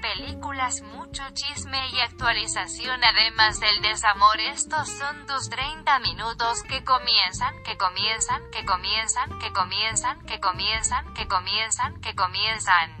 películas, mucho chisme y actualización además del desamor. Estos son tus 30 minutos que comienzan, que comienzan, que comienzan, que comienzan, que comienzan, que comienzan, que comienzan.